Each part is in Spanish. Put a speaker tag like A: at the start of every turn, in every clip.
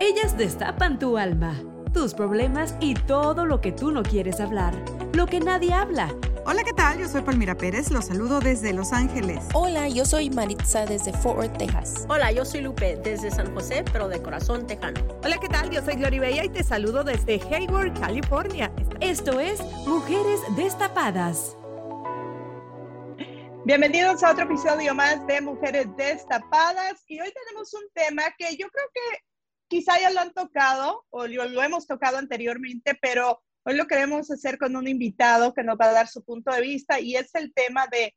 A: Ellas destapan tu alma, tus problemas y todo lo que tú no quieres hablar, lo que nadie habla.
B: Hola, ¿qué tal? Yo soy Palmira Pérez, los saludo desde Los Ángeles.
C: Hola, yo soy Maritza desde Fort Worth, Texas.
D: Hola, yo soy Lupe desde San José, pero de corazón tejano.
E: Hola, ¿qué tal? Yo soy Gloria Bella y te saludo desde Hayward, California.
A: Esto es Mujeres Destapadas.
F: Bienvenidos a otro episodio más de Mujeres Destapadas y hoy tenemos un tema que yo creo que quizá ya lo han tocado o lo, hemos tocado anteriormente, pero hoy lo queremos hacer con un invitado que nos va a dar su punto de vista y es el tema de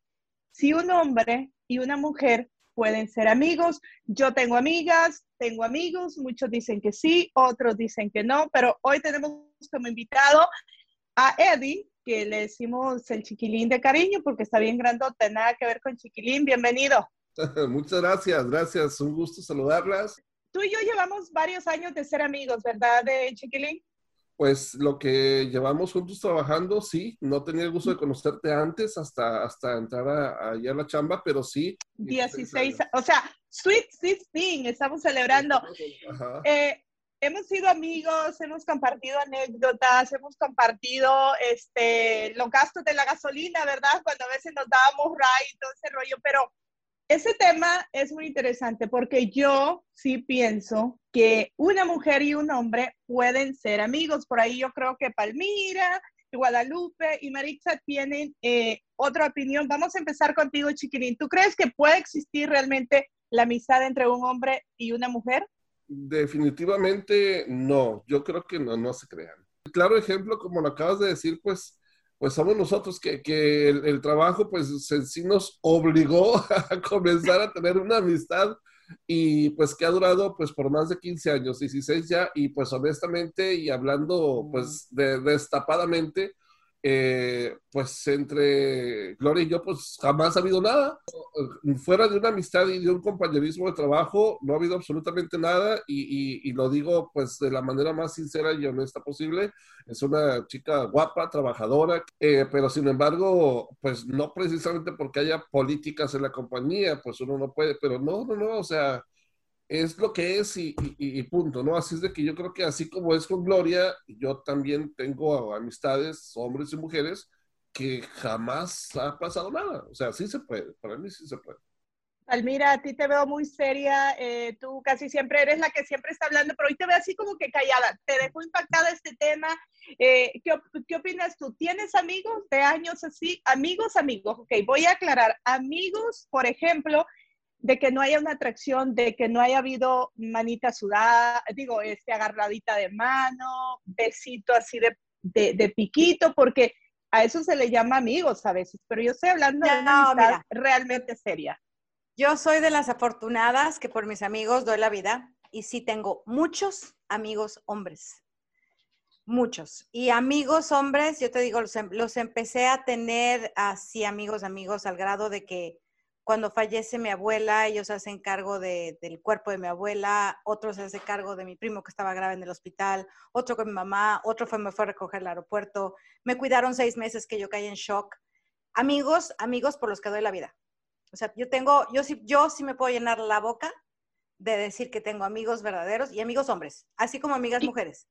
F: si un hombre y una mujer pueden ser amigos. Yo tengo amigas, tengo amigos, muchos dicen que sí, otros dicen que no, pero hoy tenemos como invitado a Eddie, que le decimos el chiquilín de cariño porque está bien grandote, nada que ver con chiquilín. Bienvenido.
G: Muchas gracias, gracias. Un gusto saludarlas.
F: Tú y yo llevamos varios años de ser amigos, ¿verdad, de chiquilín?
G: Pues lo que llevamos juntos trabajando, sí. No tenía el gusto de conocerte antes hasta, hasta entrar allá a la chamba, pero sí.
F: 16, o sea, Sweet 16, estamos celebrando. Eh, hemos sido amigos, hemos compartido anécdotas, hemos compartido este, los gastos de la gasolina, ¿verdad? Cuando a veces nos dábamos ray y todo ese rollo, pero ese tema es muy interesante porque yo sí pienso que una mujer y un hombre pueden ser amigos. Por ahí yo creo que Palmira, Guadalupe y Maritza tienen eh, otra opinión. Vamos a empezar contigo, Chiquilín. ¿Tú crees que puede existir realmente la amistad entre un hombre y una mujer?
G: Definitivamente no, yo creo que no, no se crean. Claro ejemplo, como lo acabas de decir, pues, pues somos nosotros que, que el, trabajo pues en sí nos obligó a comenzar a tener una amistad y pues que ha durado pues por más de 15 años, 16 ya, y pues honestamente y hablando pues de, destapadamente, eh, pues entre Gloria y yo, pues jamás ha habido nada. Fuera de una amistad y de un compañerismo de trabajo, no ha habido absolutamente nada y, y, lo digo pues de la manera más sincera y honesta posible. Es una chica guapa, trabajadora, eh, pero sin embargo, pues no precisamente porque haya políticas en la compañía, pues uno no puede, pero no, no, no, o sea, es lo que es y, punto, ¿no? Así es de que yo creo que así como es con Gloria, yo también tengo amistades, hombres y mujeres, que jamás ha pasado nada. O sea, sí se puede, para mí sí se puede.
F: Almira, a ti te veo muy seria, eh, tú casi siempre eres la que siempre está hablando, pero hoy te veo así como que callada. ¿Te dejó impactada este tema? Eh, ¿qué, ¿qué, opinas tú? ¿Tienes amigos de años así? Amigos, amigos. Ok, voy a aclarar. Amigos, por ejemplo, de que no haya una atracción, de que no haya habido manita sudada, digo, este, agarradita de mano, besito así de, de, piquito, porque a eso se le llama amigos a veces, pero yo estoy hablando de una amistad realmente seria.
H: Yo soy de las afortunadas que por mis amigos doy la vida y sí tengo muchos amigos hombres, muchos. Y amigos hombres, yo te digo, los, em, los empecé a tener así amigos, amigos, al grado de que cuando fallece mi abuela, ellos hacen cargo del cuerpo de mi abuela, otros se hace cargo de mi primo que estaba grave en el hospital, otro con mi mamá, otro fue, me fue a recoger al aeropuerto, me cuidaron seis meses que yo caí en shock. Amigos, amigos por los que doy la vida. O sea, yo tengo, yo sí, yo sí me puedo llenar la boca de decir que tengo amigos verdaderos y amigos hombres, así como amigas mujeres.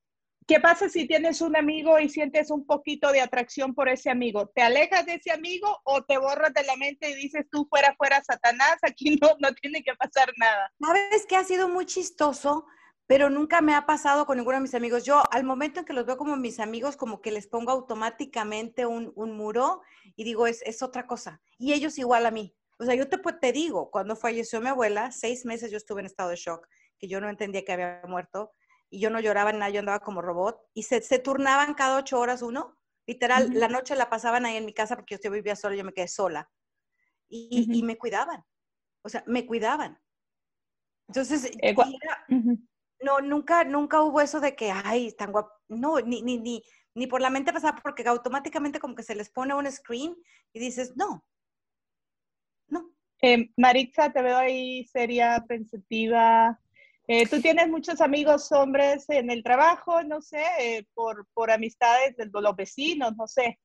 F: ¿Qué pasa si tienes un amigo y sientes un poquito de atracción por ese amigo? ¿Te alejas de ese amigo o te borras de la mente y dices tú fuera, fuera, Satanás, aquí no, no tiene que pasar nada?
H: Sabes que ha sido muy chistoso, pero nunca me ha pasado con ninguno de mis amigos. Yo al momento en que los veo como mis amigos, como que les pongo automáticamente un, un muro y digo, es, es, otra cosa. Y ellos igual a mí. O sea, yo te, te digo, cuando falleció mi abuela, seis meses yo estuve en estado de shock, que yo no entendía que había muerto y yo no lloraba nada, yo andaba como robot y se, se turnaban cada ocho horas uno. Literal, la noche la pasaban ahí en mi casa porque yo vivía sola, yo me quedé sola. Y, y, me cuidaban. O sea, me cuidaban. Entonces, eh, no, nunca, nunca hubo eso de que, ay, están guapos. No, ni, ni, ni, ni por la mente pasaba porque automáticamente como que se les pone un screen y dices, no, no.
F: Eh, Maritza, te veo ahí seria, pensativa. Eh, ¿Tú tienes muchos amigos hombres en el trabajo, no sé, eh, por, por amistades de los vecinos, no sé?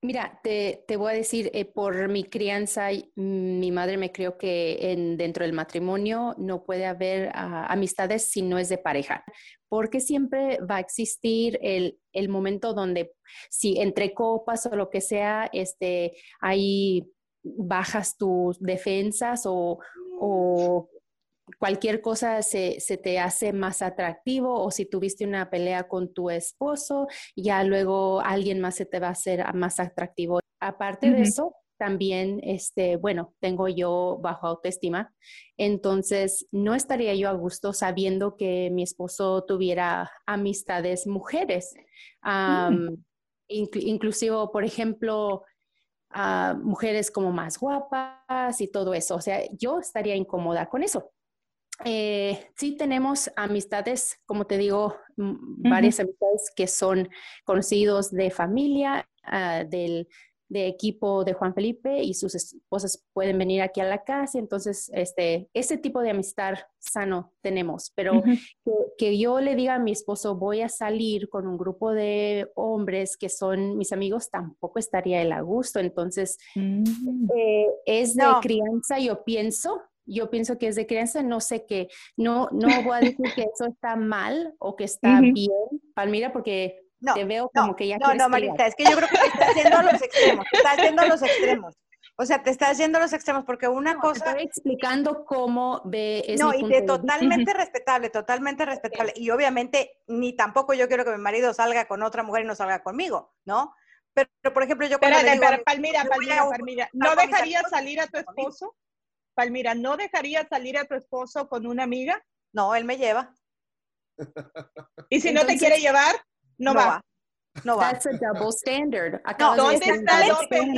I: Mira, te, te, voy a decir, eh, por mi crianza, mi madre me crió que en, dentro del matrimonio no puede haber ah, amistades si no es de pareja, porque siempre va a existir el, el, momento donde si entre copas o lo que sea, este, ahí bajas tus defensas o, o cualquier cosa se, se, te hace más atractivo o si tuviste una pelea con tu esposo, ya luego alguien más se te va a hacer más atractivo. Aparte de eso, también, este, bueno, tengo yo bajo autoestima, entonces no estaría yo a gusto sabiendo que mi esposo tuviera amistades mujeres. Mm. inclusive, por ejemplo, mujeres como más guapas y todo eso. O sea, yo estaría incómoda con eso. Eh, sí tenemos amistades, como te digo, varias amistades que son conocidos de familia, ah, del de equipo de Juan Felipe y sus esposas pueden venir aquí a la casa. Entonces, este, ese tipo de amistad sano tenemos, pero que, yo le diga a mi esposo, voy a salir con un grupo de hombres que son mis amigos, tampoco estaría él a gusto. Entonces, mm. eh, es de crianza, yo pienso, yo pienso que es de crianza, no sé qué, no, no voy a decir que eso está mal o que está bien, Palmira, porque te veo como que ya
H: No, no, Marita, es que yo creo que te estás yendo a los extremos, te estás yendo a los extremos. O sea, te estás yendo a los extremos porque una cosa...
I: Te estoy explicando cómo ve...
H: Es no, y de, totalmente respetable, totalmente respetable. Y obviamente ni tampoco yo quiero que mi marido salga con otra mujer y no salga conmigo, ¿no? Pero, por ejemplo, yo
F: cuando digo, Palmira, Palmira, Palmira, ¿no dejarías salir a tu esposo? Palmira, ¿no dejarías salir a tu esposo con una amiga?
H: No, él me lleva.
F: ¿Y si no te quiere llevar? No, va.
I: No va. That's a double standard.
F: No, ¿dónde está el open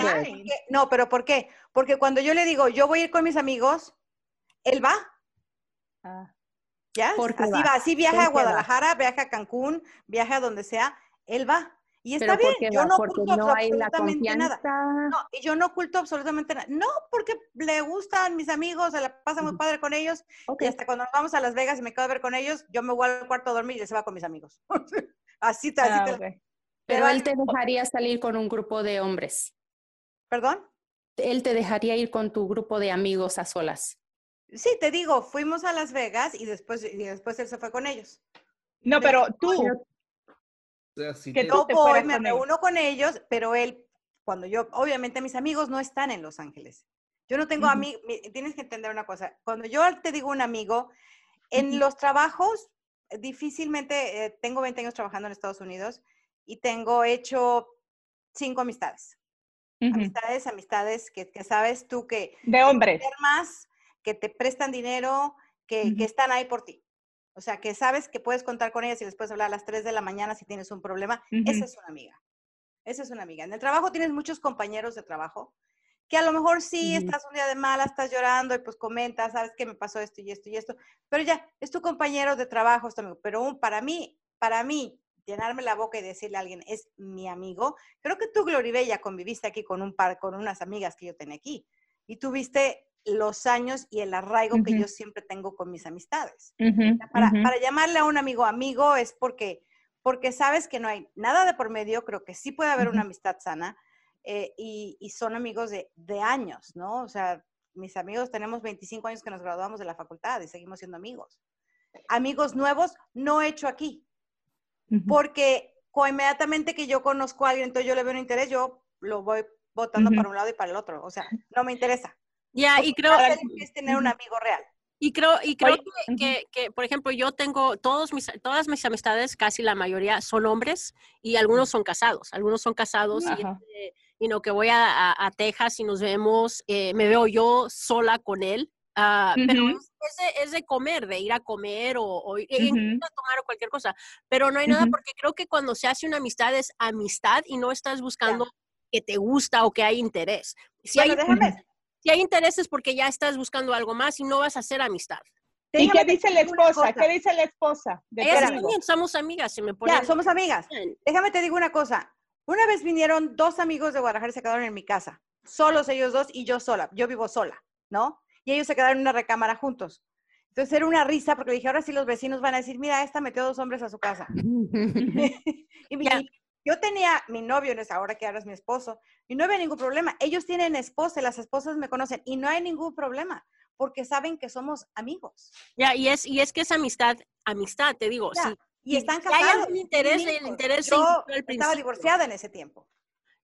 H: No, pero ¿por qué? Porque cuando yo le digo, yo voy a ir con mis amigos, él va. Ah. ¿Ya? Así va? así viaja a Guadalajara, viaja a Cancún, viaja a donde sea, él va. Y está bien, yo no oculto absolutamente nada. No, y yo no oculto absolutamente nada. No, porque le gustan mis amigos, se la pasa muy padre con ellos. Y hasta cuando nos vamos a Las Vegas y me quedo a ver con ellos, yo me voy al cuarto a dormir y él se va con mis amigos. así, te, ah,
I: Pero él te dejaría salir con un grupo de hombres.
H: ¿Perdón?
I: Él te dejaría ir con tu grupo de amigos a solas.
H: Sí, te digo, fuimos a Las Vegas y después, y después él se fue con ellos.
F: No, pero tú,
H: que yo voy, me reúno con ellos, pero él, cuando yo, obviamente mis amigos no están en Los Ángeles. Yo no tengo amigos, tienes que entender una cosa, cuando yo te digo un amigo, en los trabajos, difícilmente, eh, tengo 20 años trabajando en Estados Unidos y tengo hecho cinco amistades. Amistades, amistades que, que, sabes tú que...
F: De hombres.
H: Más, que te prestan dinero, que, que están ahí por ti. O sea, que sabes que puedes contar con ellas y les puedes hablar a las 3 de la mañana si tienes un problema. Esa es una amiga. Esa es una amiga. En el trabajo tienes muchos compañeros de trabajo que a lo mejor sí estás un día de mala, estás llorando y pues comentas, sabes que me pasó esto y esto y esto, pero ya, es tu compañero de trabajo, es tu amigo. Pero para mí, para mí, llenarme la boca y decirle a alguien, es mi amigo, creo que tú, Gloribella, conviviste aquí con un par, con unas amigas que yo tenía aquí y tuviste los años y el arraigo que yo siempre tengo con mis amistades. para, llamarle a un amigo amigo es porque, porque sabes que no hay nada de por medio, creo que sí puede haber una amistad sana eh, y, son amigos de, años, ¿no? O sea, mis amigos tenemos 25 años que nos graduamos de la facultad y seguimos siendo amigos. Amigos nuevos no he hecho aquí, porque inmediatamente que yo conozco a alguien, entonces yo le veo un interés, yo lo voy votando para un lado y para el otro. O sea, no me interesa.
D: Ya, y creo
H: que es tener un amigo real.
D: Y creo, y creo que, que, por ejemplo, yo tengo todos mis, todas mis amistades, casi la mayoría son hombres y algunos son casados. Algunos son casados y, este, y, no que voy a, a, Texas y nos vemos, eh, me veo yo sola con él. Uh, Pero es, de, es, de, comer, de ir a comer o, o ir a tomar o cualquier cosa. Pero no hay nada porque creo que cuando se hace una amistad es amistad y no estás buscando que te gusta o que hay interés.
H: Si hay, déjame,
D: si hay intereses porque ya estás buscando algo más y no vas a hacer amistad.
F: ¿Y qué dice la esposa? ¿Qué dice la esposa?
D: somos amigas, se me pone.
H: Ya, somos amigas. Déjame te digo una cosa. Una vez vinieron dos amigos de Guadalajara y se quedaron en mi casa. Solos ellos dos y yo sola. Yo vivo sola, ¿no? Y ellos se quedaron en una recámara juntos. Entonces era una risa porque dije, ahora sí los vecinos van a decir, mira, esta metió dos hombres a su casa. y, yo tenía mi novio en esa hora que ahora es mi esposo y no había ningún problema. Ellos tienen esposa, las esposas me conocen y no hay ningún problema porque saben que somos amigos.
D: Ya, y es y es que es amistad, amistad, te digo, sí.
H: Y están casados.
D: Hay interés, el interés
H: yo estaba divorciada en ese tiempo.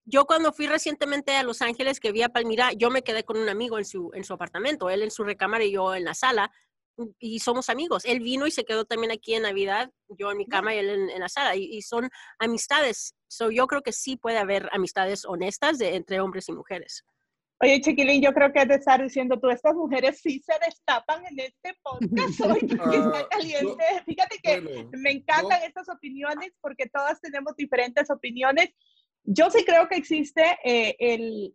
D: Yo cuando fui recientemente a Los Ángeles, que vi a Palmira, yo me quedé con un amigo en su, en su apartamento, él en su recámara y yo en la sala, y somos amigos. Él vino y se quedó también aquí en Navidad, yo en mi cama y él en, la sala, y, son amistades. So, yo creo que sí puede haber amistades honestas de, entre hombres y mujeres.
F: Oye, Chiquilín, yo creo que es de estar diciendo tú, estas mujeres sí se destapan en este podcast hoy, porque está ah, caliente. Fíjate que me encantan estas opiniones porque todas tenemos diferentes opiniones. Yo sí creo que existe eh, el,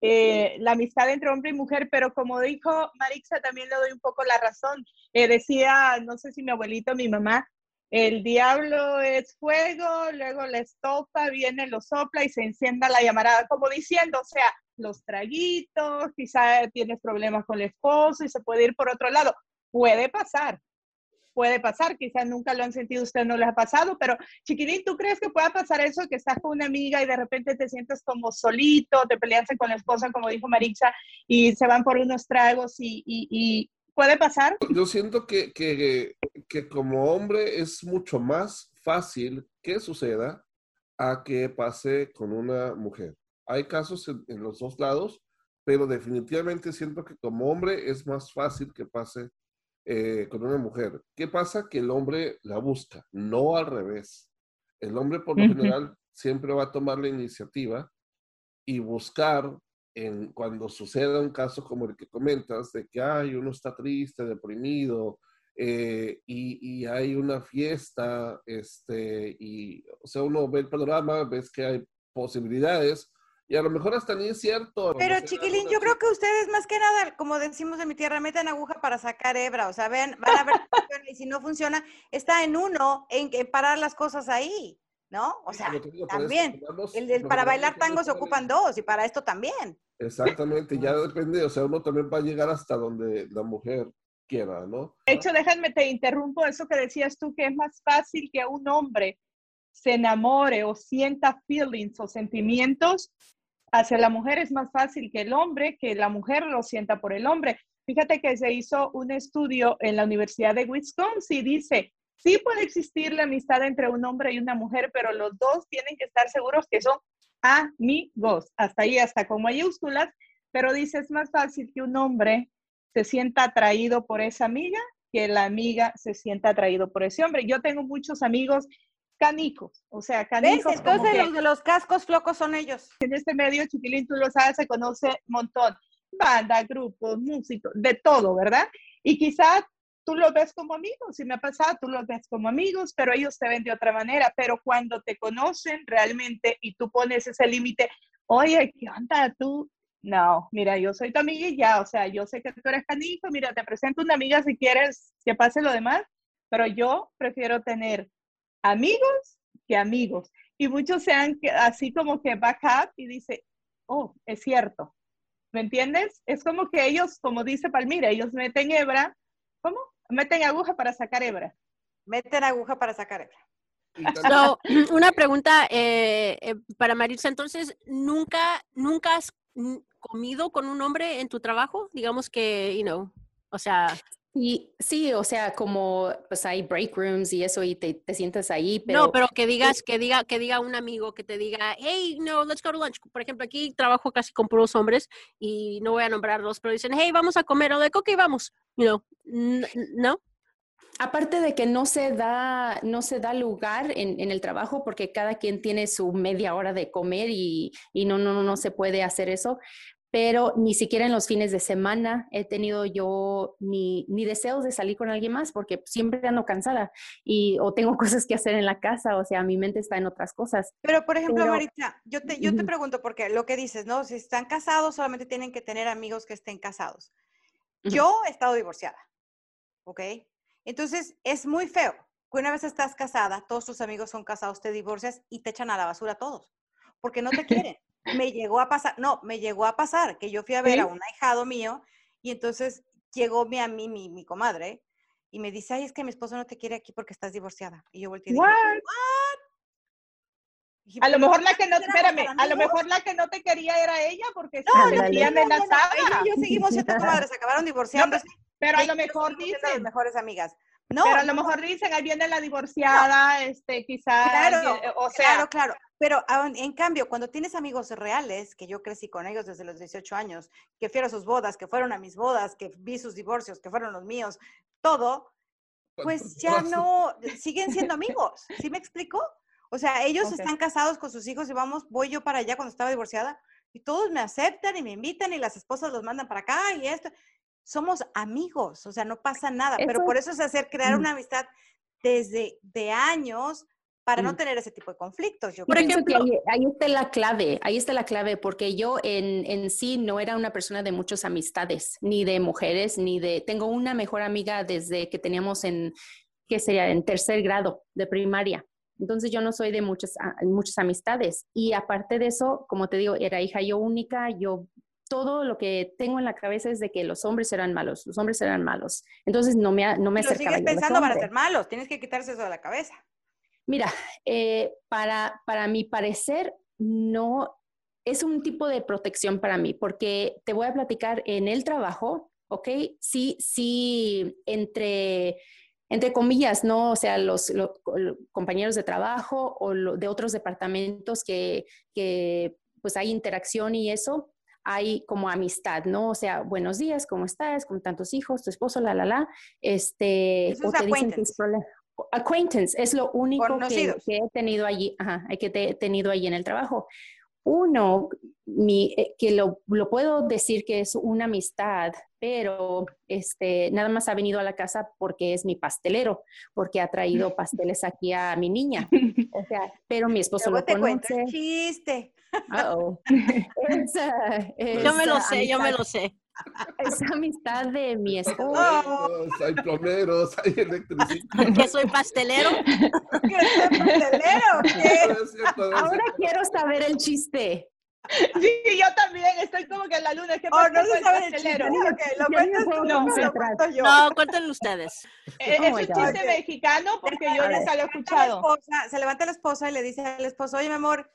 F: eh, la amistad entre hombre y mujer, pero como dijo Marixa, también le doy un poco la razón. Eh, decía, no sé si mi abuelito mi mamá, el diablo es fuego, luego la estopa, viene, lo sopla y se encienda la llamarada, como diciendo, o sea, los traguitos, quizá tienes problemas con el esposo y se puede ir por otro lado. Puede pasar, puede pasar, quizás nunca lo han sentido, usted no les ha pasado, pero chiquilín, ¿tú crees que pueda pasar eso, que estás con una amiga y de repente te sientes como solito, te peleaste con la esposa, como dijo Marixa, y se van por unos tragos y, puede pasar?
G: Yo siento que, que, que como hombre es mucho más fácil que suceda a que pase con una mujer. Hay casos en, en, los dos lados, pero definitivamente siento que como hombre es más fácil que pase eh, con una mujer. ¿Qué pasa? Que el hombre la busca, no al revés. El hombre por lo general siempre va a tomar la iniciativa y buscar en, cuando suceda un caso como el que comentas, de que hay uno está triste, deprimido, eh, y, y, hay una fiesta, este, y, o sea, uno ve el panorama, ves que hay posibilidades, y a lo mejor hasta ni es cierto.
H: Pero chiquilín, yo creo que ustedes más que nada, como decimos en mi tierra, meten aguja para sacar hebra. O sea, ven, van a ver y si no funciona, está en uno en, parar las cosas ahí, ¿no? O sea, también. el, para bailar tango se ocupan dos y para esto también.
G: Exactamente, ya depende, o sea, uno también va a llegar hasta donde la mujer quiera, ¿no?
F: De hecho, déjame, te interrumpo eso que decías tú, que es más fácil que un hombre se enamore o sienta feelings o sentimientos hacia la mujer es más fácil que el hombre, que la mujer lo sienta por el hombre. Fíjate que se hizo un estudio en la Universidad de Wisconsin y dice, sí puede existir la amistad entre un hombre y una mujer, pero los dos tienen que estar seguros que son amigos, hasta ahí, hasta con mayúsculas, pero dice, es más fácil que un hombre se sienta atraído por esa amiga que la amiga se sienta atraído por ese hombre. Yo tengo muchos amigos canicos, o sea, canicos.
H: Entonces los de los cascos flocos son ellos.
F: En este medio, Chiquilín, tú lo sabes, se conoce un montón. Banda, grupos, músicos, de todo, ¿verdad? Y quizás tú los ves como amigos, si me ha pasado, tú los ves como amigos, pero ellos te ven de otra manera. Pero cuando te conocen realmente y tú pones ese límite, oye, ¿qué onda tú? No, mira, yo soy tu amiga y ya, o sea, yo sé que tú eres canico, mira, te presento una amiga si quieres que pase lo demás, pero yo prefiero tener amigos que amigos. Y muchos sean así como que back up y dice, oh, es cierto. ¿Me entiendes? Es como que ellos, como dice Palmira, ellos meten hebra, ¿cómo? Meten aguja para sacar hebra.
H: Meten aguja para sacar hebra.
D: una pregunta eh, eh, para Maritza, entonces, ¿nunca, ¿nunca has comido con un hombre en tu trabajo? Digamos que, you know, o sea...
I: Y sí, o sea, como pues hay break rooms y eso y te, te sientas ahí, pero...
D: No, pero que digas, que diga, que diga un amigo, que te diga, hey, no, let's go to lunch. Por ejemplo, aquí trabajo casi con puros hombres y no voy a nombrarlos, pero dicen, hey, vamos a comer, o de, ok, vamos, you know, ¿no?
I: Aparte de que no se da, no se da lugar en, en, el trabajo porque cada quien tiene su media hora de comer y, y no, no, no se puede hacer eso, pero ni siquiera en los fines de semana he tenido yo ni, ni, deseos de salir con alguien más porque siempre ando cansada y o tengo cosas que hacer en la casa, o sea, mi mente está en otras cosas.
H: Pero, por ejemplo, Marita, yo te, yo te pregunto, porque lo que dices, ¿no? Si están casados, solamente tienen que tener amigos que estén casados. Yo he estado divorciada, ¿ok? Entonces, es muy feo que una vez estás casada, todos tus amigos son casados, te divorcias y te echan a la basura todos, porque no te quieren me llegó a pasar, no, me llegó a pasar que yo fui a ver a un ahijado mío y entonces llegó mi, a mí, mi, mi comadre y me dice, ay, es que mi esposo no te quiere aquí porque estás divorciada. Y yo volteé y dije, ¿What?
F: a lo mejor la que no, espérame, a lo mejor la que no te quería era ella porque no, se sentía amenazada.
H: y yo seguimos siendo comadres, acabaron divorciando.
F: pero a lo mejor dicen.
H: mejores amigas.
F: No, pero a lo mejor dicen, ahí viene la divorciada, este, quizás,
H: claro, o sea. Claro, claro. Pero en cambio, cuando tienes amigos reales, que yo crecí con ellos desde los 18 años, que fui a sus bodas, que fueron a mis bodas, que vi sus divorcios, que fueron los míos, todo, pues ya no, siguen siendo amigos. ¿Sí me explico? O sea, ellos están casados con sus hijos y vamos, voy yo para allá cuando estaba divorciada y todos me aceptan y me invitan y las esposas los mandan para acá y esto. Somos amigos, o sea, no pasa nada, pero por eso es hacer crear una amistad desde de años para no tener ese tipo de conflictos.
I: Yo Por ejemplo, ahí, está la clave, ahí está la clave, porque yo en, en, sí no era una persona de muchas amistades, ni de mujeres, ni de... Tengo una mejor amiga desde que teníamos en, ¿qué sería? En tercer grado de primaria. Entonces yo no soy de muchas, muchas amistades. Y aparte de eso, como te digo, era hija yo única, yo todo lo que tengo en la cabeza es de que los hombres eran malos, los hombres eran malos. Entonces no me, no me acercaba.
H: sigues pensando para ser malos, tienes que quitarse eso de la cabeza.
I: Mira, eh, para, para mi parecer, no es un tipo de protección para mí, porque te voy a platicar en el trabajo, ¿ok? Sí, sí, entre, entre comillas, ¿no? O sea, los, compañeros de trabajo o de otros departamentos que, que pues hay interacción y eso, hay como amistad, ¿no? O sea, buenos días, ¿cómo estás? ¿Con tantos hijos? ¿Tu esposo? La, la, la. Este,
H: o te dicen que
I: acquaintance es lo único que, he tenido allí, ajá, que he tenido allí en el trabajo. Uno, mi, eh, que lo, lo, puedo decir que es una amistad, pero este, nada más ha venido a la casa porque es mi pastelero, porque ha traído pasteles aquí a mi niña. O sea, pero mi esposo lo
H: te
I: conoce.
H: chiste.
D: yo me lo sé, yo me lo sé.
I: Esa amistad de mi esposo.
G: Hay plomeros, hay electricistas.
D: ¿Que soy pastelero?
H: ¿Que soy pastelero?
I: Ahora quiero saber el chiste.
F: Sí, yo también estoy como que en la luna. ¿Qué
H: oh, no se sabe el chiste. lo cuentas tú, no, lo cuento yo.
D: No, cuéntenlo ustedes.
F: Eh, es un chiste mexicano porque yo nunca lo he escuchado.
H: se levanta la esposa y le dice al esposo, oye, mi amor,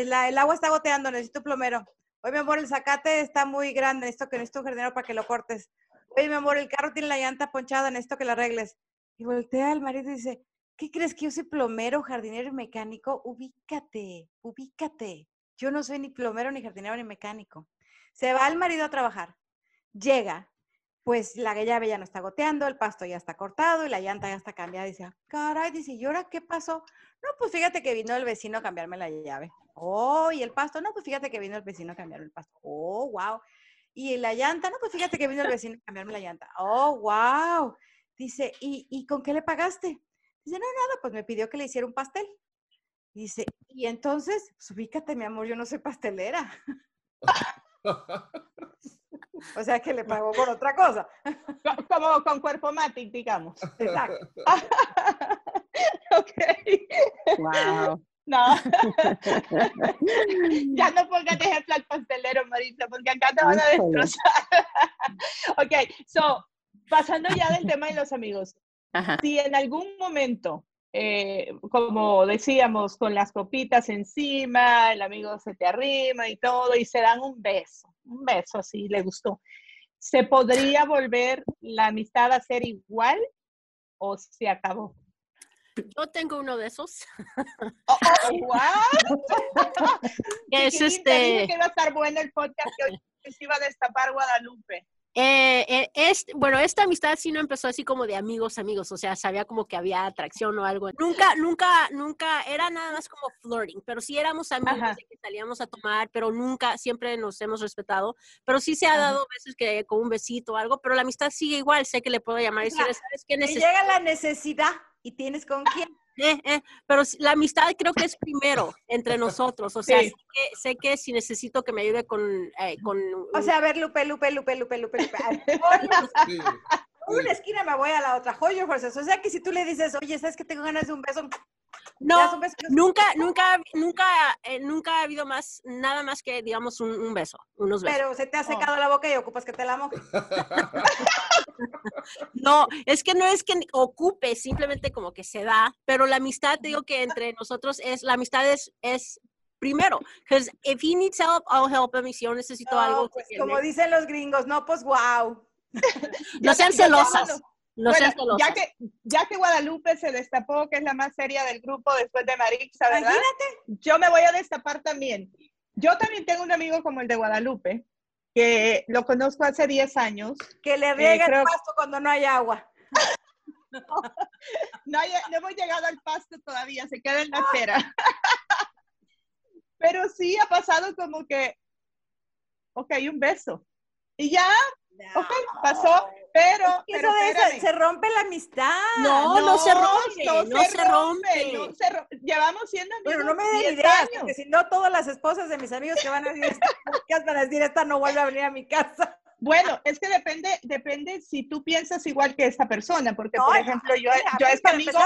H: el, agua está goteando, necesito plomero. Oye, mi amor, el zacate está muy grande, necesito que necesito un jardinero para que lo cortes. Oye, mi amor, el carro tiene la llanta ponchada, necesito que la arregles. Y voltea al marido y dice, ¿qué crees que yo soy plomero, jardinero y mecánico? Ubícate, ubícate. Yo no soy ni plomero, ni jardinero, ni mecánico. Se va el marido a trabajar, llega, pues la llave ya no está goteando, el pasto ya está cortado y la llanta ya está cambiada. Dice, caray, dice, ¿y ahora qué pasó? No, pues fíjate que vino el vecino a cambiarme la llave. Oh, y el pasto, no, pues fíjate que vino el vecino a cambiarme el pasto. Oh, wow. Y la llanta, no, pues fíjate que vino el vecino a cambiarme la llanta. Oh, wow. Dice, ¿y, ¿y con qué le pagaste? Dice, no, nada, pues me pidió que le hiciera un pastel. Dice, y entonces, pues ubícate, mi amor, yo no soy pastelera. o sea que le pagó con otra cosa.
F: Como con cuerpo matic, digamos.
H: Exacto.
F: ok.
I: Wow.
F: No. ya no pongas ejemplo al pastelero, Marisa, porque acá te van a destrozar. ok, so, pasando ya del tema de los amigos. Si en algún momento, eh, como decíamos, con las copitas encima, el amigo se te arrima y todo, y se dan un beso, un beso así, le gustó. ¿Se podría volver la amistad a ser igual o se acabó?
D: Yo tengo uno de esos.
F: Oh, oh,
D: es este.
F: que iba a estar bueno el podcast que hoy se iba a destapar Guadalupe.
D: Eh, eh, es, bueno, esta amistad sí no empezó así como de amigos, amigos, o sea, sabía como que había atracción o algo. Nunca, nunca, nunca, era nada más como flirting, pero sí éramos amigos que salíamos a tomar, pero nunca, siempre nos hemos respetado, pero sí se ha dado veces que con un besito o algo, pero la amistad sigue igual, sé que le puedo llamar y decir, ¿sabes qué
H: llega la necesidad y tienes con quién.
D: Eh, eh, pero la amistad creo que es primero entre nosotros. O sea, sé, que, si necesito que me ayude con... Eh, con
H: o sea, a ver, Lupe, Lupe, Lupe, Lupe, Lupe, Lupe. Una esquina me voy a la otra. Joyo, José. O sea, que si tú le dices, oye, ¿sabes que tengo ganas de un beso?
D: No, nunca, nunca, nunca, eh, nunca ha habido más, nada más que, digamos, un, beso, unos besos.
H: Pero se te ha oh. secado la boca y ocupas que te la moje.
D: no, es que no es que ocupe, simplemente como que se da, pero la amistad, digo que entre nosotros es, la amistad es, es primero. Because if he needs help, I'll help him. Y si yo necesito algo.
H: Pues, como dicen los gringos, no, pues wow.
D: no sean celosas. No.
F: Ya que, ya que Guadalupe se destapó, que es la más seria del grupo después de Marixa, ¿verdad? Imagínate. Yo me voy a destapar también. Yo también tengo un amigo como el de Guadalupe, que lo conozco hace 10 años.
H: Que le riega el pasto cuando no hay agua.
F: no, no, hemos llegado al pasto todavía, se queda en la acera. Pero sí ha pasado como que, ok, un beso. Y ya, ok, pasó, pero, pero
H: se rompe la amistad.
D: No, no, se rompe, no, se, rompe. No
F: se Llevamos siendo amigos
H: Pero no me den ideas, porque si no, todas las esposas de mis amigos que van a decir, esta, van a decir, esta no vuelve a venir a mi casa.
F: Bueno, es que depende, depende si tú piensas igual que esta persona, porque por ejemplo, yo, yo a este amigo...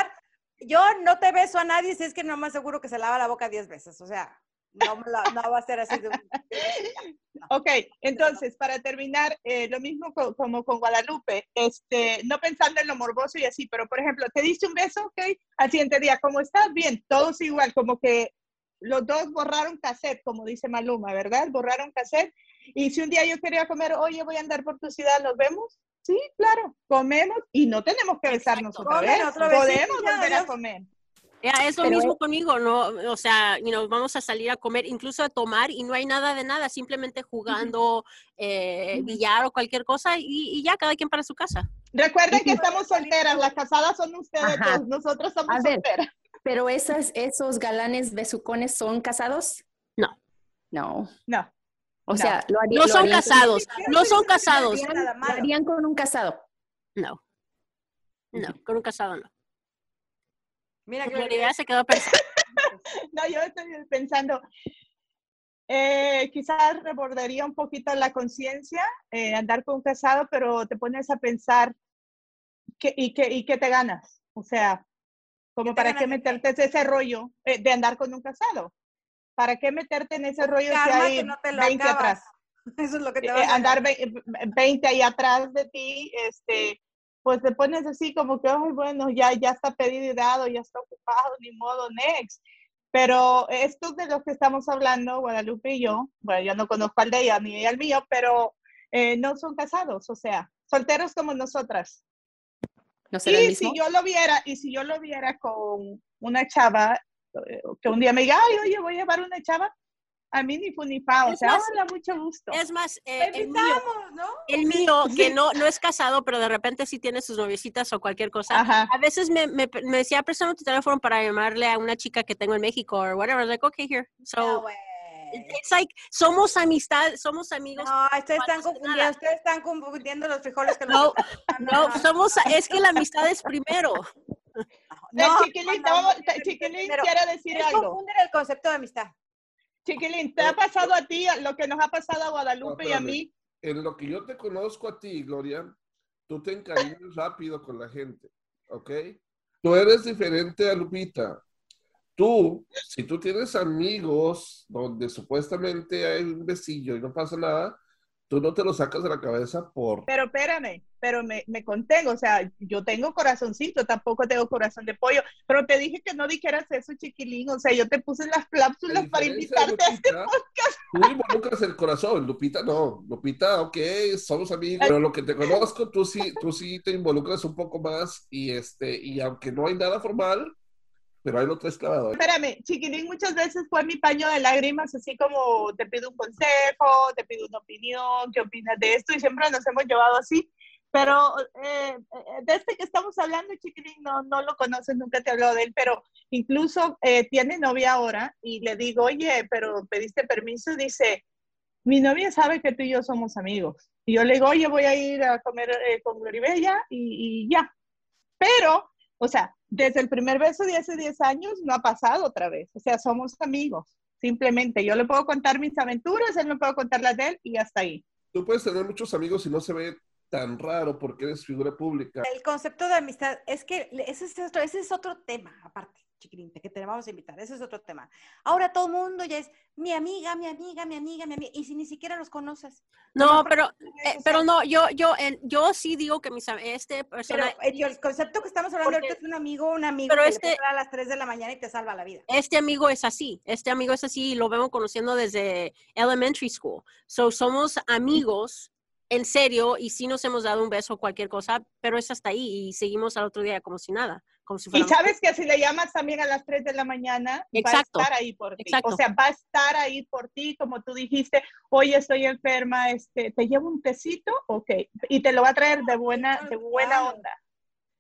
H: yo no te beso a nadie si es que no más seguro que se lava la boca diez veces, o sea... No, no, va a ser así. De
F: Ok, entonces, para terminar, eh, lo mismo como con Guadalupe, este, no pensando en lo morboso y así, pero por ejemplo, te diste un beso, ok, al siguiente día, ¿cómo estás? Bien, todos igual, como que los dos borraron cassette, como dice Maluma, ¿verdad? Borraron cassette. Y si un día yo quería comer, oye, voy a andar por tu ciudad, ¿nos vemos? Sí, claro, comemos y no tenemos que besarnos otra vez. Podemos volver a comer.
D: Es lo mismo conmigo, ¿no? O sea, you vamos a salir a comer, incluso a tomar y no hay nada de nada, simplemente jugando eh, billar o cualquier cosa y, ya, cada quien para su casa.
F: Recuerden que estamos solteras, las casadas son ustedes nosotros somos solteras.
I: pero esas, esos galanes besucones son casados?
D: No.
I: No.
F: No.
I: O sea,
D: lo no son casados, no son casados.
I: Lo harían con un casado.
D: No. No, con un casado no.
F: Mira, idea se quedó pensando. no, yo estoy pensando, eh, quizás rebordaría un poquito la conciencia, eh, andar con un casado, pero te pones a pensar que, y, qué, y qué te ganas. O sea, como para qué meterte en ese rollo eh, de andar con un casado. ¿Para qué meterte en ese rollo si hay no te 20 atrás?
H: Eso es lo que te
F: va a Andar 20 ahí atrás de ti, este, pues te pones así como que, ay, bueno, ya, ya está pedido y dado, ya está ocupado, ni modo, next. Pero esto de lo que estamos hablando, Guadalupe y yo, bueno, yo no conozco al de ella ni al mío, pero eh, no son casados, o sea, solteros como nosotras.
I: ¿No
F: y si yo lo viera, y si yo lo viera con una chava, eh, que un día me diga, ay, oye, voy a llevar una chava, a mí ni fu ni pa, o sea, hola, mucho gusto.
D: Es más, eh, el, mío, ¿no? el mío, que no, no es casado, pero de repente sí tiene sus noviecitas o cualquier cosa, a veces me, me, me decía, préstame tu teléfono para llamarle a una chica que tengo en México o whatever, like, okay, here. So, it's like, somos amistad, somos amigos.
H: No, ustedes están confundiendo, ustedes están confundiendo los frijoles que
D: no, no, somos, es que la amistad es primero.
F: No, Chiquilín, Chiquilín quiere decir algo.
H: Confunden el concepto de amistad.
F: Chiquilín, ¿te ha pasado a ti lo que nos ha pasado a Guadalupe y a mí?
G: En lo que yo te conozco a ti, Gloria, tú te encariñas rápido con la gente, ¿ok? Tú eres diferente a Lupita. Tú, si tú tienes amigos donde supuestamente hay un besillo y no pasa nada, tú no te lo sacas de la cabeza por...
F: Pero espérame, pero me, me, contengo, o sea, yo tengo corazoncito, tampoco tengo corazón de pollo, pero te dije que no dijeras eso, chiquilín, o sea, yo te puse las cláusulas para invitarte a este podcast.
G: Tú involucras el corazón, Lupita no, Lupita, ok, somos amigos, pero lo que te conozco, tú sí, tú sí te involucras un poco más y este, y aunque no hay nada formal, pero hay otro esclavador.
F: Espérame, Chiquilín muchas veces fue mi paño de lágrimas, así como te pido un consejo, te pido una opinión, qué opinas de esto, y siempre nos hemos llevado así. Pero eh, eh desde que estamos hablando, Chiquilín no, no lo conoces, nunca te hablado de él, pero incluso eh, tiene novia ahora y le digo, oye, pero pediste permiso, dice, mi novia sabe que tú y yo somos amigos. Y yo le digo, oye, voy a ir a comer eh, con Gloribella y, y ya. Pero, o sea, desde el primer beso de hace 10 años no ha pasado otra vez. O sea, somos amigos. Simplemente yo le puedo contar mis aventuras, él me puede contar las de él y hasta ahí.
G: Tú puedes tener muchos amigos y no se ve tan raro porque eres figura pública.
H: El concepto de amistad es que ese es otro, ese es otro tema aparte. Chiquirinte, que te vamos a invitar. Ese es otro tema. Ahora todo el mundo ya es mi amiga, mi amiga, mi amiga, mi amiga, y si ni siquiera los conoces.
D: No, pero, eh, pero no, yo, yo, yo sí digo que mis, este persona...
H: Pero el concepto que estamos hablando ahorita es un amigo, un amigo pero que este, a las 3 de la mañana y te salva la vida.
D: Este amigo es así, este amigo es así y lo vemos conociendo desde elementary school. So, somos amigos en serio y sí nos hemos dado un beso o cualquier cosa, pero es hasta ahí y seguimos al otro día como si nada. Como si
F: y sabes que si le llamas también a las 3 de la mañana,
D: Exacto.
F: va a estar ahí por ti. O sea, va a estar ahí por ti, como tú dijiste, hoy estoy enferma, este, ¿te llevo un tecito? Ok. Y te lo va a traer de buena, de buena onda.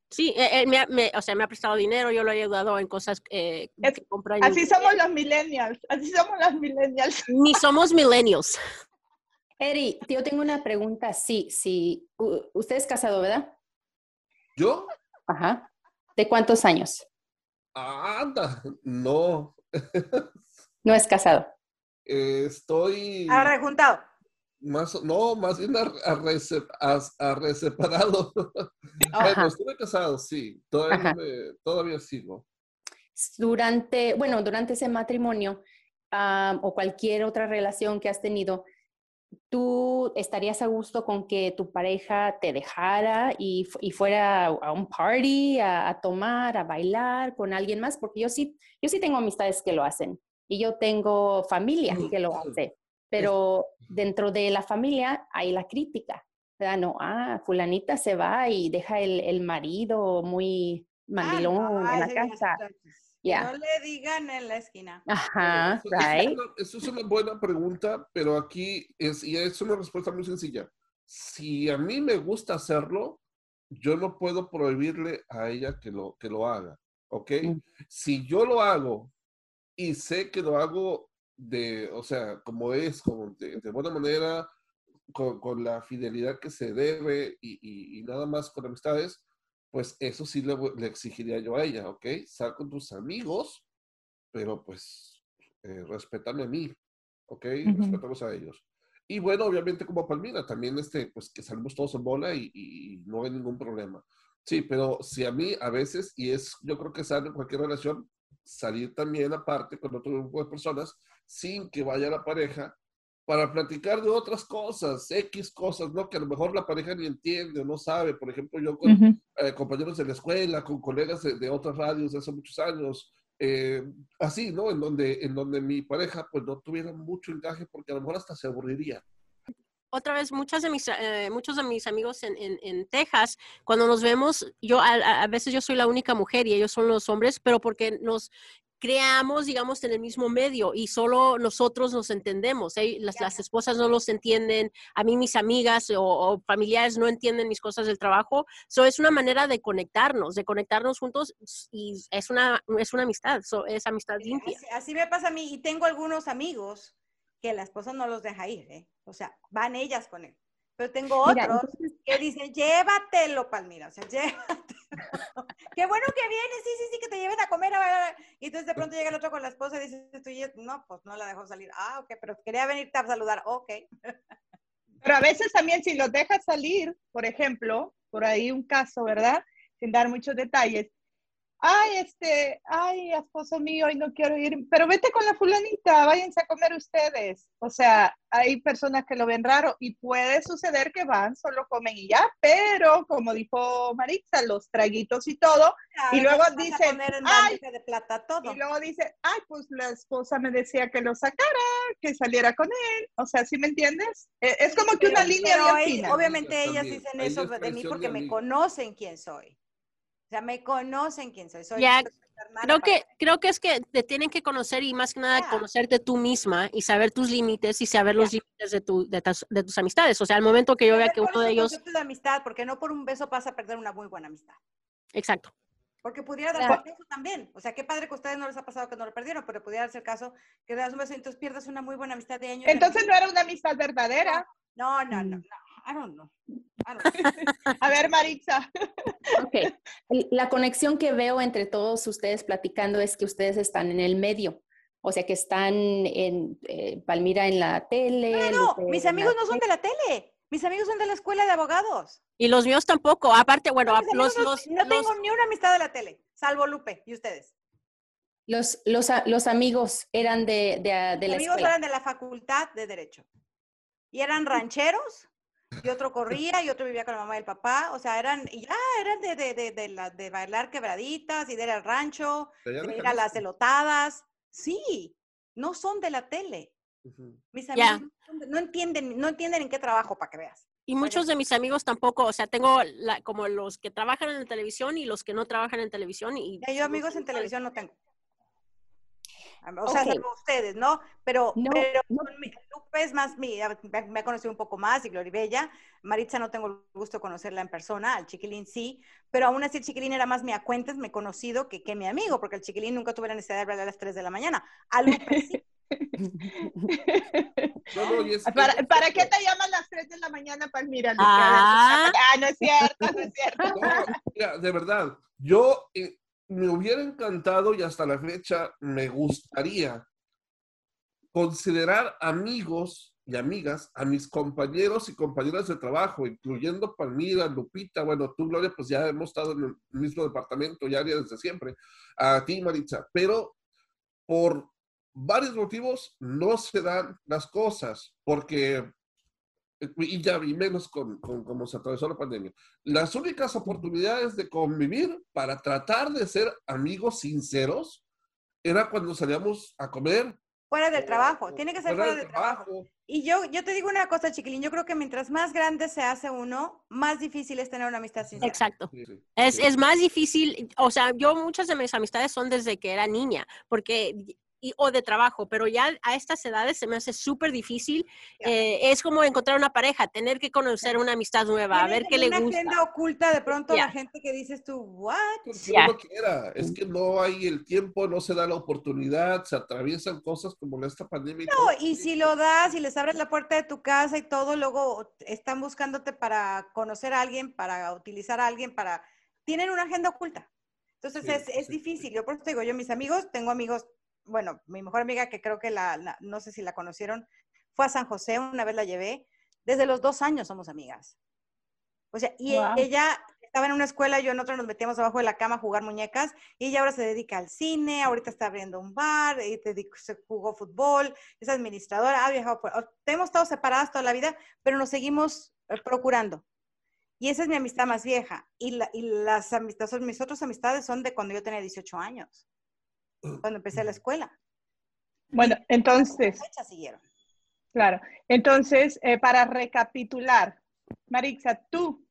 D: Sí, eh, él me, o sea, me ha prestado dinero, yo lo he ayudado en cosas eh, que
F: compran. Así somos los millennials, así somos los millennials.
D: Ni somos millennials.
I: Eri, yo tengo una pregunta. Sí, sí. Usted es casado, ¿verdad?
G: ¿Yo?
I: Ajá. ¿De cuántos años?
G: Anda, no.
I: no es casado.
G: estoy.
H: ¿Ha rejuntado?
G: Más, no, más bien a, reseparado. bueno, estuve casado, sí. Todavía, todavía sigo.
I: Durante, bueno, durante ese matrimonio ah, o cualquier otra relación que has tenido, ¿tú estarías a gusto con que tu pareja te dejara y, fuera a un party, a, tomar, a bailar con alguien más? Porque yo sí, yo sí tengo amistades que lo hacen y yo tengo familia que lo hace, pero dentro de la familia hay la crítica. ¿verdad? No, ah, fulanita se va y deja el, marido muy ah, mandilón en la casa.
H: No le digan en la esquina.
I: Ajá,
G: Eso es una buena pregunta, pero aquí es, y es una respuesta muy sencilla. Si a mí me gusta hacerlo, yo no puedo prohibirle a ella que lo, que lo haga, ¿ok? Mm. Si yo lo hago y sé que lo hago de, o sea, como es, como de, buena manera, con, la fidelidad que se debe y, y nada más con amistades, pues eso sí le, exigiría yo a ella, ¿ok? Sal con tus amigos, pero pues eh, respétame a mí, ¿ok? Respetamos a ellos. Y bueno, obviamente como Palmira, también este, pues que salimos todos en bola y, no hay ningún problema. Sí, pero si a mí a veces, y es, yo creo que sale en cualquier relación, salir también aparte con otro grupo de personas sin que vaya la pareja para platicar de otras cosas, X cosas, ¿no? Que a lo mejor la pareja ni entiende o no sabe. Por ejemplo, yo con eh, compañeros de la escuela, con colegas de, otras radios de hace muchos años, eh, así, ¿no? En donde, en donde mi pareja pues no tuviera mucho encaje porque a lo mejor hasta se aburriría.
D: Otra vez, muchas de mis, eh, muchos de mis amigos en, en, Texas, cuando nos vemos, yo a, a, veces yo soy la única mujer y ellos son los hombres, pero porque nos creamos, digamos, en el mismo medio y solo nosotros nos entendemos. ¿eh? Las, las, esposas no los entienden, a mí mis amigas o, familiares no entienden mis cosas del trabajo. So, es una manera de conectarnos, de conectarnos juntos y es una, es una amistad, es amistad limpia.
H: Así, me pasa a mí y tengo algunos amigos que la esposa no los deja ir, ¿eh? o sea, van ellas con él. Pero tengo otros que dicen, llévatelo, Palmira, o sea, llévatelo. Qué bueno que viene, sí, sí, sí, que te lleven a comer. Y entonces de pronto llega el otro con la esposa y dice, no, pues no la dejó salir. Ah, ok, pero quería venirte a saludar. Ok.
F: Pero a veces también si los dejas salir, por ejemplo, por ahí un caso, ¿verdad? Sin dar muchos detalles, ay, este, ay, esposo mío, hoy no quiero ir, pero vete con la fulanita, váyanse a comer ustedes. O sea, hay personas que lo ven raro y puede suceder que van, solo comen y ya, pero como dijo Maritza, los traguitos y todo, y luego dicen, ay,
H: de plata todo.
F: y luego dice, ay, pues la esposa me decía que lo sacara, que saliera con él. O sea, ¿sí me entiendes? E, es como que una línea bien
H: Obviamente ellas dicen eso de mí porque me conocen quién soy. O sea, me conocen quién soy. soy
D: creo que, creo que es que te tienen que conocer y más que nada conocerte tú misma y saber tus límites y saber los límites de, tu, de, tus amistades. O sea, al momento que yo vea que uno de ellos...
H: de amistad, porque no por un beso pasa a perder una muy buena amistad.
D: Exacto.
H: Porque pudiera dar beso también. O sea, qué padre que a ustedes no les ha pasado que no lo perdieron, pero pudiera ser el caso que das un beso y entonces pierdas una muy buena amistad de años.
F: Entonces no era una amistad verdadera.
H: No, no, no, no. I don't know.
F: A ver, Maritza.
I: Ok. La conexión que veo entre todos ustedes platicando es que ustedes están en el medio. O sea, que están en eh, Palmira en la tele.
H: No, no, mis amigos no son de la tele. Mis amigos son de la escuela de abogados.
D: Y los míos tampoco. Aparte, bueno, los,
H: no, tengo ni una amistad de la tele, salvo Lupe y ustedes.
I: Los, los, los amigos eran de, de, de
H: Los
I: la
H: amigos
I: escuela.
H: eran de la facultad de Derecho. Y eran rancheros, y otro corría, y otro vivía con la mamá y el papá. O sea, eran, y ya, eran de, de, de, de, la- de bailar quebraditas, y de ir al rancho,
G: De
H: ir a las elotadas. Sí, no son de la tele. Mis amigos no entienden, no entienden en qué trabajo, para que veas.
D: Y muchos de mis amigos tampoco, o sea, tengo la- como los que trabajan en televisión y los que no trabajan en televisión. Y
H: Ya, yo amigos en televisión no tengo. O sea, salvo ustedes, ¿no? Pero,
I: No,
H: pero
I: no.
H: con mi- Lupe es más mi, me me ha conocido un poco más y Gloribella. Maritza no tengo el gusto de conocerla en persona, al chiquilín sí, pero aún así el chiquilín era más mi acuentes, me conocido que, que mi amigo, porque el chiquilín nunca tuve la necesidad de hablarle a las 3 de la mañana. A Lupe sí.
G: No, no,
F: ¿Para,
G: es-
F: ¿Para qué te llaman a las 3 de la mañana, Palmira?
D: Ah.
F: Ah, no es cierto, no es cierto.
G: No, mira, de verdad, yo eh, me hubiera encantado y hasta la fecha me gustaría considerar amigos y amigas a mis compañeros y compañeras de trabajo, incluyendo Palmira, Lupita, bueno, tú, Gloria, pues ya hemos estado en el mismo departamento ya desde siempre, a ti, Maritza, pero por varios motivos no se dan las cosas, porque, y ya vi menos con, con cómo se atravesó la pandemia las únicas oportunidades de convivir para tratar de ser amigos sinceros era cuando salíamos a comer.
H: Fuera del
G: o-
H: trabajo,
G: o
H: tiene que ser
G: fuera
H: fuera
G: del
H: del trabajo. Y yo, yo te digo una cosa, chiquilín, yo creo que mientras más grande se hace uno, más difícil es tener una amistad sincera.
D: Exacto.
G: Sí, sí,
D: Es,
G: sí.
D: es más difícil, o sea, yo muchas de mis amistades son desde que era niña, porque y- o de trabajo, pero ya a estas edades se me hace súper difícil.
H: Ya.
D: eh, es como encontrar una pareja, tener que conocer una amistad nueva, a ver qué le
H: una
D: gusta.
H: agenda oculta de pronto
D: Ya.
H: la gente que dices tú, ¿what?
G: Porque
D: Ya.
G: uno quiera, es que no hay el tiempo, no se da la oportunidad, se atraviesan cosas como esta pandemia. y
H: No,
G: todo.
H: y si lo das y les abres la puerta de tu casa y todo, luego están buscándote para conocer a alguien, para utilizar a alguien, para... Tienen una agenda oculta. Entonces
G: Sí,
H: es, es
G: sí,
H: difícil. Yo por eso te digo, yo mis amigos, tengo amigos, bueno, mi mejor amiga que creo que la, la- no sé si la conocieron, fue a San José, una vez la llevé. Desde los dos años somos amigas. O sea, y
F: Wow.
H: ella estaba en una escuela, yo en otra nos metíamos abajo de la cama a jugar muñecas, y ella ahora se dedica al cine, ahorita está abriendo un bar, y te digo, se jugó fútbol, es administradora, ha viajado por... Hemos estado separadas toda la vida, pero nos seguimos eh, procurando. Y esa es mi amistad más vieja. Y, la- y las amistades, mis otras amistades son de cuando yo tenía 18 años, cuando empecé la escuela.
F: Bueno, entonces,
H: Fecha siguieron.
F: claro. Entonces, eh, para recapitular, Marixa, tú,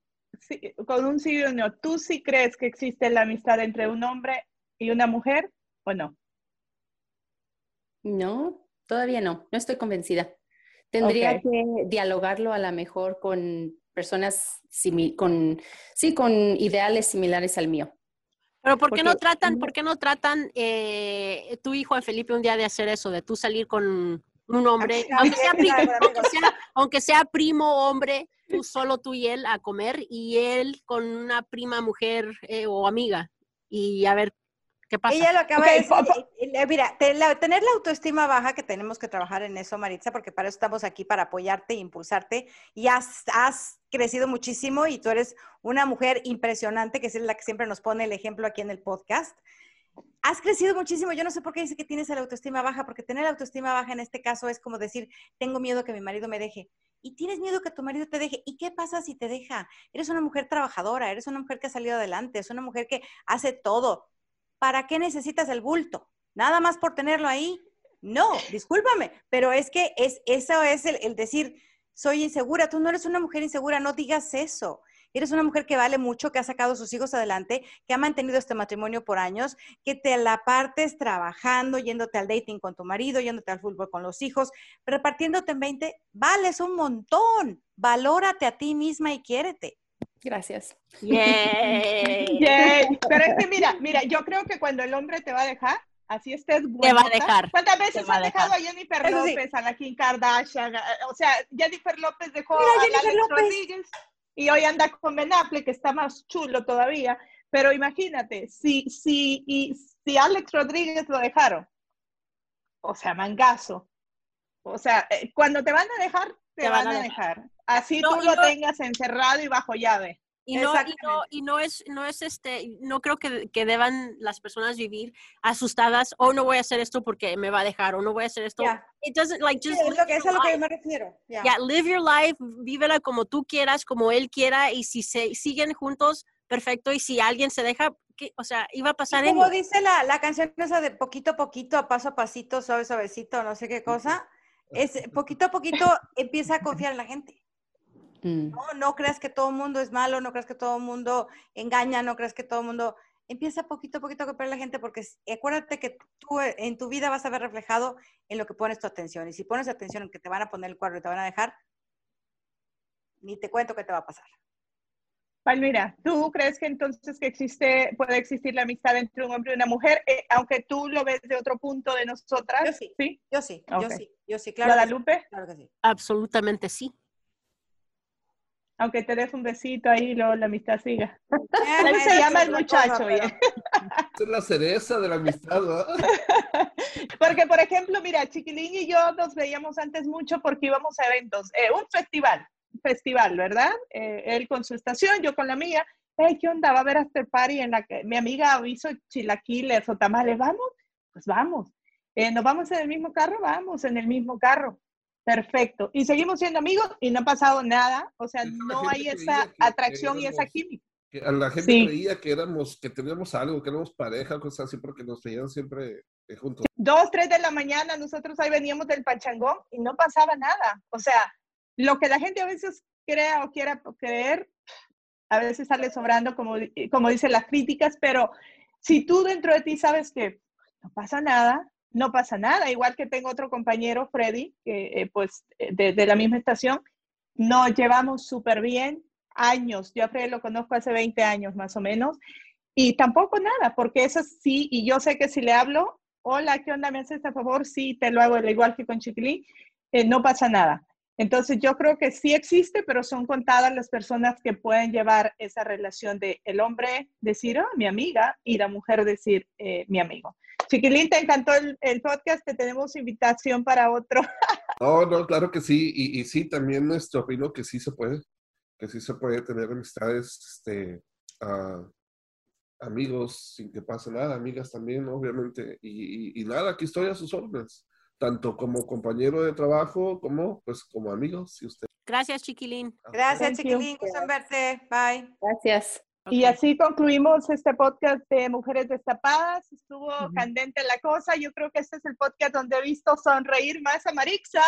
F: con un sí o un no, ¿tú sí crees que existe la amistad entre un hombre y una mujer o no?
I: No, todavía no, no estoy convencida. Tendría que dialogarlo a lo mejor con personas simi- con, sí, con ideales similares al mío.
D: Pero ¿por qué no
I: Porque
D: tratan,
I: no-
D: por qué no tratan eh, tu hijo a Felipe un día de hacer eso, de tú salir con un hombre, aunque sea, pri-
H: amiga,
D: aunque sea- aunque sea primo hombre, tú solo tú y él a comer y él con una prima mujer eh, o amiga y a ver qué pasa.
H: Ella lo acaba de decir. y- y- Mira, tener la autoestima baja, que tenemos que trabajar en eso, Maritza, porque para eso estamos aquí, para apoyarte e impulsarte. Y has, has crecido muchísimo y tú eres una mujer impresionante, que es la que siempre nos pone el ejemplo aquí en el podcast. Has crecido muchísimo. Yo no sé por qué dice que tienes la autoestima baja, porque tener la autoestima baja en este caso es como decir, tengo miedo que mi marido me deje. Y tienes miedo que tu marido te deje. ¿Y qué pasa si te deja? Eres una mujer trabajadora, eres una mujer que ha salido adelante, es una mujer que hace todo. ¿Para qué necesitas el bulto? ¿Nada más por tenerlo ahí? No, discúlpame, pero es que es, eso es el, decir, soy insegura. Tú no eres una mujer insegura, no digas eso. Eres una mujer que vale mucho, que ha sacado a sus hijos adelante, que ha mantenido este matrimonio por años, que te la partes trabajando, yéndote al dating con tu marido, yéndote al fútbol con los hijos, repartiéndote en 20, vales un montón. Valórate a ti misma y quiérete.
I: Gracias.
D: Yay.
F: Yay. Pero es que mira, mira, yo creo que cuando el hombre te va a dejar, así estés
D: Te va a dejar,
F: ¿Cuántas veces han dejado
D: dejar.
F: a Jennifer
H: Eso sí.
F: López, a la Kim Kardashian? a- O sea, Jennifer López dejó
H: Mira,
F: a
H: Jennifer
F: Alex
H: López.
F: Rodríguez y hoy anda con Ben Affleck, que está más chulo todavía. Pero imagínate, si, si, y, si Alex Rodríguez lo dejaron, o sea, mangazo. O sea, eh, cuando te van a dejar, te, van, a dejar. Así
D: No,
F: tú
D: y
F: lo
D: no-
F: tengas encerrado y bajo llave.
D: Y no, y no, y no, es, no es este, no creo que, que, deban las personas vivir asustadas, o oh, no voy a hacer esto porque me va a dejar, o no voy a hacer esto.
H: It doesn't like just. es, lo que, es a lo que yo me refiero.
D: Yeah. yeah, live your life, vívela como tú quieras, como él quiera, y si se siguen juntos, perfecto, y si alguien se deja, ¿qué? o sea, iba a pasar
H: en. Como dice la, la canción esa de poquito a poquito, a paso a pasito, suave, suavecito, no sé qué cosa, es poquito a poquito empieza a confiar en la gente. Mm. No, no creas que todo el mundo es malo, no creas que todo el mundo engaña, no creas que todo el mundo... Empieza poquito a poquito a copiar a la gente porque acuérdate que tú eh, en tu vida vas a ver reflejado en lo que pones tu atención. Y si pones atención en que te van a poner el cuadro y te van a dejar, ni te cuento qué te va a pasar.
F: Palmira, ¿tú crees que entonces que existe, puede existir la amistad entre un hombre y una mujer, eh, aunque tú lo ves de otro punto de nosotras?
H: Yo sí, ¿Sí? yo sí, yo sí, yo sí,
F: claro. ¿Guadalupe?
H: Claro que sí.
D: Absolutamente sí
F: aunque te des un besito ahí, luego la amistad siga. Ahí se llama el muchacho.
G: Esa es la cereza de la amistad, ¿no?
F: porque, por ejemplo, mira, Chiquilín y yo nos veíamos antes mucho porque íbamos a eventos, eh, un festival, festival, ¿verdad? Eh, él con su estación, yo con la mía. Hey, ¿qué onda? Va a haber after party en la que mi amiga hizo chilaquiles o tamales. ¿Vamos? Pues vamos. Eh, ¿Nos vamos en el mismo carro? Vamos en el mismo carro. Perfecto. Y seguimos siendo amigos y no ha pasado nada. O sea, no hay esa atracción y esa química.
G: a la gente creía que éramos, que teníamos algo, que éramos pareja, cosas así, porque nos veían siempre eh, juntos.
F: Dos, tres de la mañana, nosotros ahí veníamos del pachangón y no pasaba nada. O sea, lo que la gente a veces crea o quiera creer, a veces sale sobrando, como, como dicen las críticas, pero si tú dentro de ti sabes que no pasa nada, no pasa nada. Igual que tengo otro compañero, Freddy, que eh, pues eh, de, la misma estación, nos llevamos súper bien, años. Yo a Freddy lo conozco hace 20 años más o menos, y tampoco nada, porque eso sí, y yo sé que si le hablo, hola, ¿qué onda? ¿Me haces a favor? Sí, te lo hago, igual que con Chiquilín, eh, no pasa nada. Entonces yo creo que sí existe, pero son contadas las personas que pueden llevar esa relación de el hombre decir, oh, mi amiga, y la mujer decir, mi amigo. Chiquilín, ¿te encantó el, podcast? Te tenemos invitación para otro.
G: no, no, claro que sí. Y, sí, también nuestro opino que sí se puede, que sí se puede tener amistades, este, amigos sin que pase nada, amigas también, obviamente. Y, nada, aquí estoy a sus órdenes, tanto como compañero de trabajo como pues como amigos, si usted.
D: Gracias, Chiquilín.
H: Gracias, Chiquilín. Gusto verte. Bye.
I: Gracias.
F: Y así concluimos este podcast de Mujeres Destapadas. Estuvo candente la cosa. Yo creo que este es el podcast donde he visto sonreír más a Marixa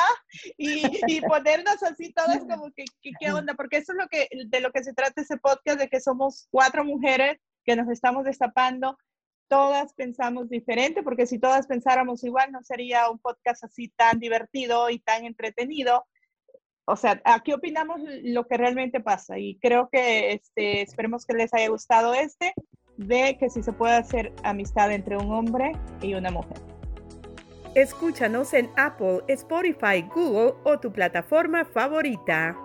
F: y, y ponernos así todas como que, ¿qué onda? Porque eso es lo que, de lo que se trata ese podcast, de que somos cuatro mujeres que nos estamos destapando. Todas pensamos diferente, porque si todas pensáramos igual, no sería un podcast así tan divertido y tan entretenido o sea, aquí opinamos lo que realmente pasa y creo que este, esperemos que les haya gustado este de que si se puede hacer amistad entre un hombre y una mujer.
E: Escúchanos en Apple, Spotify, Google o tu plataforma favorita.